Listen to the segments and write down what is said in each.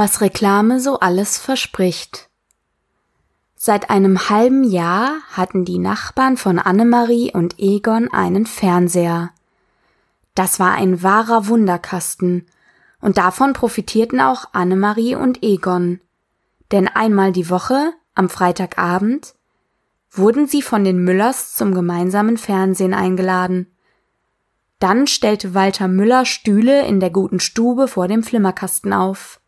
Was Reklame so alles verspricht. Seit einem halben Jahr hatten die Nachbarn von Annemarie und Egon einen Fernseher. Das war ein wahrer Wunderkasten, und davon profitierten auch Annemarie und Egon. Denn einmal die Woche, am Freitagabend, wurden sie von den Müllers zum gemeinsamen Fernsehen eingeladen. Dann stellte Walter Müller Stühle in der guten Stube vor dem Flimmerkasten auf.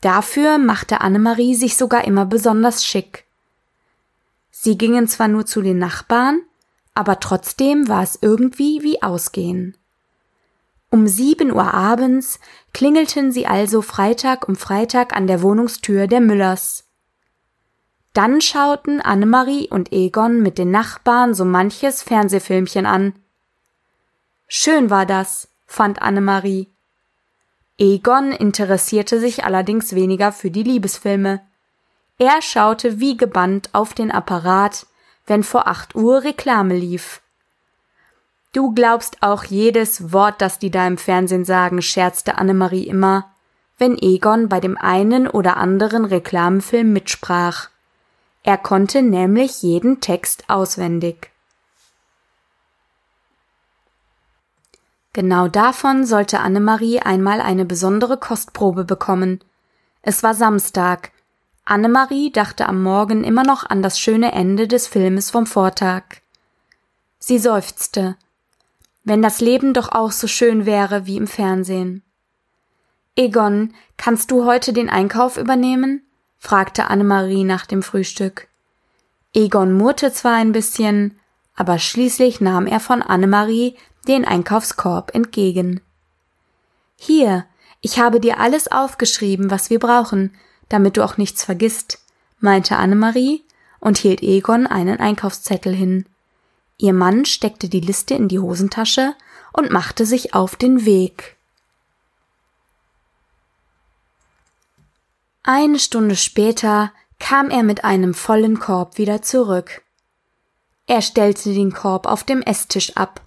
Dafür machte Annemarie sich sogar immer besonders schick. Sie gingen zwar nur zu den Nachbarn, aber trotzdem war es irgendwie wie Ausgehen. Um sieben Uhr abends klingelten sie also Freitag um Freitag an der Wohnungstür der Müllers. Dann schauten Annemarie und Egon mit den Nachbarn so manches Fernsehfilmchen an. Schön war das, fand Annemarie. Egon interessierte sich allerdings weniger für die Liebesfilme. Er schaute wie gebannt auf den Apparat, wenn vor acht Uhr Reklame lief. Du glaubst auch jedes Wort, das die da im Fernsehen sagen, scherzte Annemarie immer, wenn Egon bei dem einen oder anderen Reklamefilm mitsprach. Er konnte nämlich jeden Text auswendig. Genau davon sollte Annemarie einmal eine besondere Kostprobe bekommen. Es war Samstag. Annemarie dachte am Morgen immer noch an das schöne Ende des Filmes vom Vortag. Sie seufzte. Wenn das Leben doch auch so schön wäre wie im Fernsehen. Egon, kannst du heute den Einkauf übernehmen? fragte Annemarie nach dem Frühstück. Egon murrte zwar ein bisschen, aber schließlich nahm er von Annemarie den Einkaufskorb entgegen. Hier, ich habe dir alles aufgeschrieben, was wir brauchen, damit du auch nichts vergisst, meinte Annemarie und hielt Egon einen Einkaufszettel hin. Ihr Mann steckte die Liste in die Hosentasche und machte sich auf den Weg. Eine Stunde später kam er mit einem vollen Korb wieder zurück. Er stellte den Korb auf dem Esstisch ab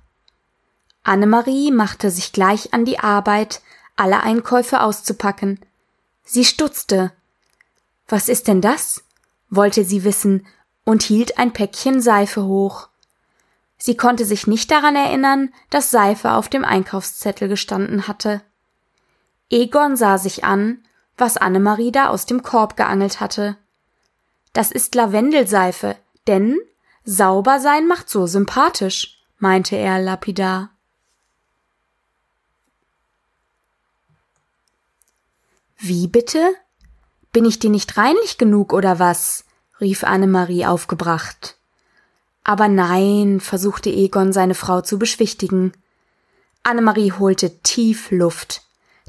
Annemarie machte sich gleich an die Arbeit, alle Einkäufe auszupacken. Sie stutzte. Was ist denn das? wollte sie wissen und hielt ein Päckchen Seife hoch. Sie konnte sich nicht daran erinnern, dass Seife auf dem Einkaufszettel gestanden hatte. Egon sah sich an, was Annemarie da aus dem Korb geangelt hatte. Das ist Lavendelseife, denn sauber sein macht so sympathisch, meinte er lapidar. Wie bitte? Bin ich dir nicht reinlich genug oder was? rief Annemarie aufgebracht. Aber nein, versuchte Egon seine Frau zu beschwichtigen. Annemarie holte tief Luft.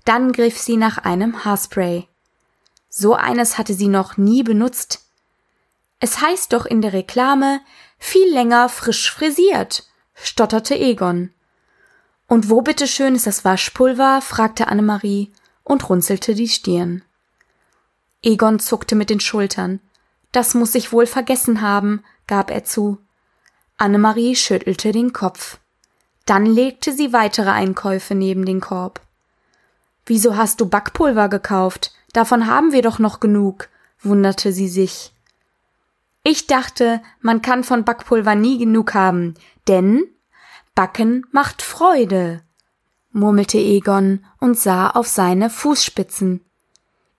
Dann griff sie nach einem Haarspray. So eines hatte sie noch nie benutzt. Es heißt doch in der Reklame viel länger frisch frisiert, stotterte Egon. Und wo bitteschön ist das Waschpulver? fragte Annemarie und runzelte die Stirn. Egon zuckte mit den Schultern. Das muss ich wohl vergessen haben, gab er zu. Annemarie schüttelte den Kopf. Dann legte sie weitere Einkäufe neben den Korb. Wieso hast du Backpulver gekauft? Davon haben wir doch noch genug, wunderte sie sich. Ich dachte, man kann von Backpulver nie genug haben, denn Backen macht Freude murmelte Egon und sah auf seine Fußspitzen.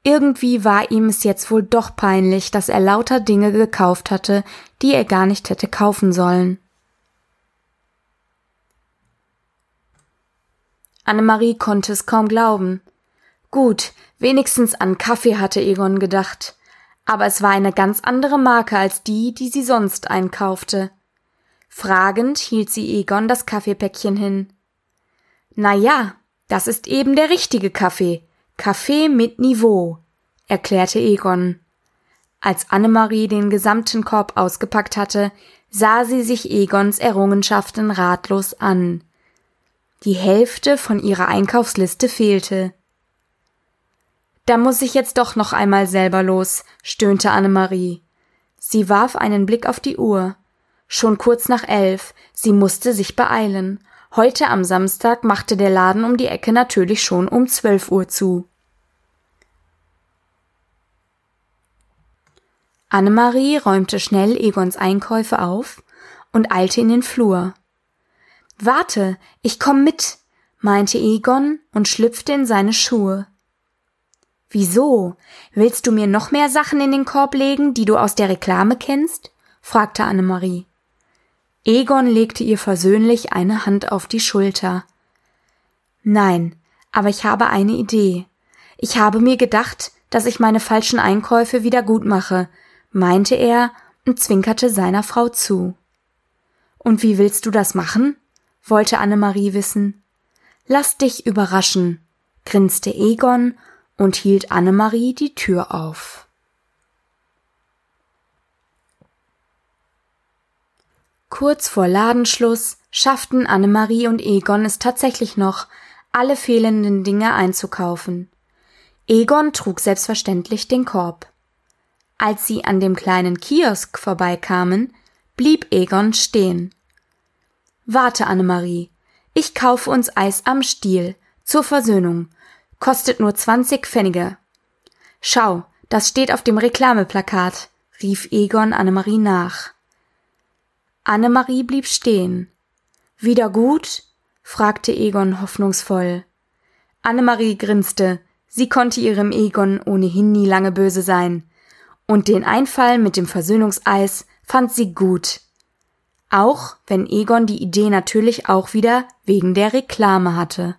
Irgendwie war ihm es jetzt wohl doch peinlich, dass er lauter Dinge gekauft hatte, die er gar nicht hätte kaufen sollen. Annemarie konnte es kaum glauben. Gut, wenigstens an Kaffee hatte Egon gedacht, aber es war eine ganz andere Marke als die, die sie sonst einkaufte. Fragend hielt sie Egon das Kaffeepäckchen hin. Na ja, das ist eben der richtige Kaffee. Kaffee mit Niveau, erklärte Egon. Als Annemarie den gesamten Korb ausgepackt hatte, sah sie sich Egons Errungenschaften ratlos an. Die Hälfte von ihrer Einkaufsliste fehlte. Da muss ich jetzt doch noch einmal selber los, stöhnte Annemarie. Sie warf einen Blick auf die Uhr. Schon kurz nach elf, sie musste sich beeilen. Heute am Samstag machte der Laden um die Ecke natürlich schon um 12 Uhr zu. Annemarie räumte schnell Egons Einkäufe auf und eilte in den Flur. Warte, ich komm mit, meinte Egon und schlüpfte in seine Schuhe. Wieso? Willst du mir noch mehr Sachen in den Korb legen, die du aus der Reklame kennst? fragte Annemarie. Egon legte ihr versöhnlich eine Hand auf die Schulter. Nein, aber ich habe eine Idee. Ich habe mir gedacht, dass ich meine falschen Einkäufe wieder gut mache, meinte er und zwinkerte seiner Frau zu. Und wie willst du das machen? wollte Annemarie wissen. Lass dich überraschen, grinste Egon und hielt Annemarie die Tür auf. Kurz vor Ladenschluss schafften Annemarie und Egon es tatsächlich noch, alle fehlenden Dinge einzukaufen. Egon trug selbstverständlich den Korb. Als sie an dem kleinen Kiosk vorbeikamen, blieb Egon stehen. Warte, Annemarie, ich kaufe uns Eis am Stiel zur Versöhnung kostet nur 20 Pfennige. Schau, das steht auf dem Reklameplakat, rief Egon Annemarie nach. Annemarie blieb stehen. Wieder gut? fragte Egon hoffnungsvoll. Annemarie grinste, sie konnte ihrem Egon ohnehin nie lange böse sein. Und den Einfall mit dem Versöhnungseis fand sie gut. Auch wenn Egon die Idee natürlich auch wieder wegen der Reklame hatte.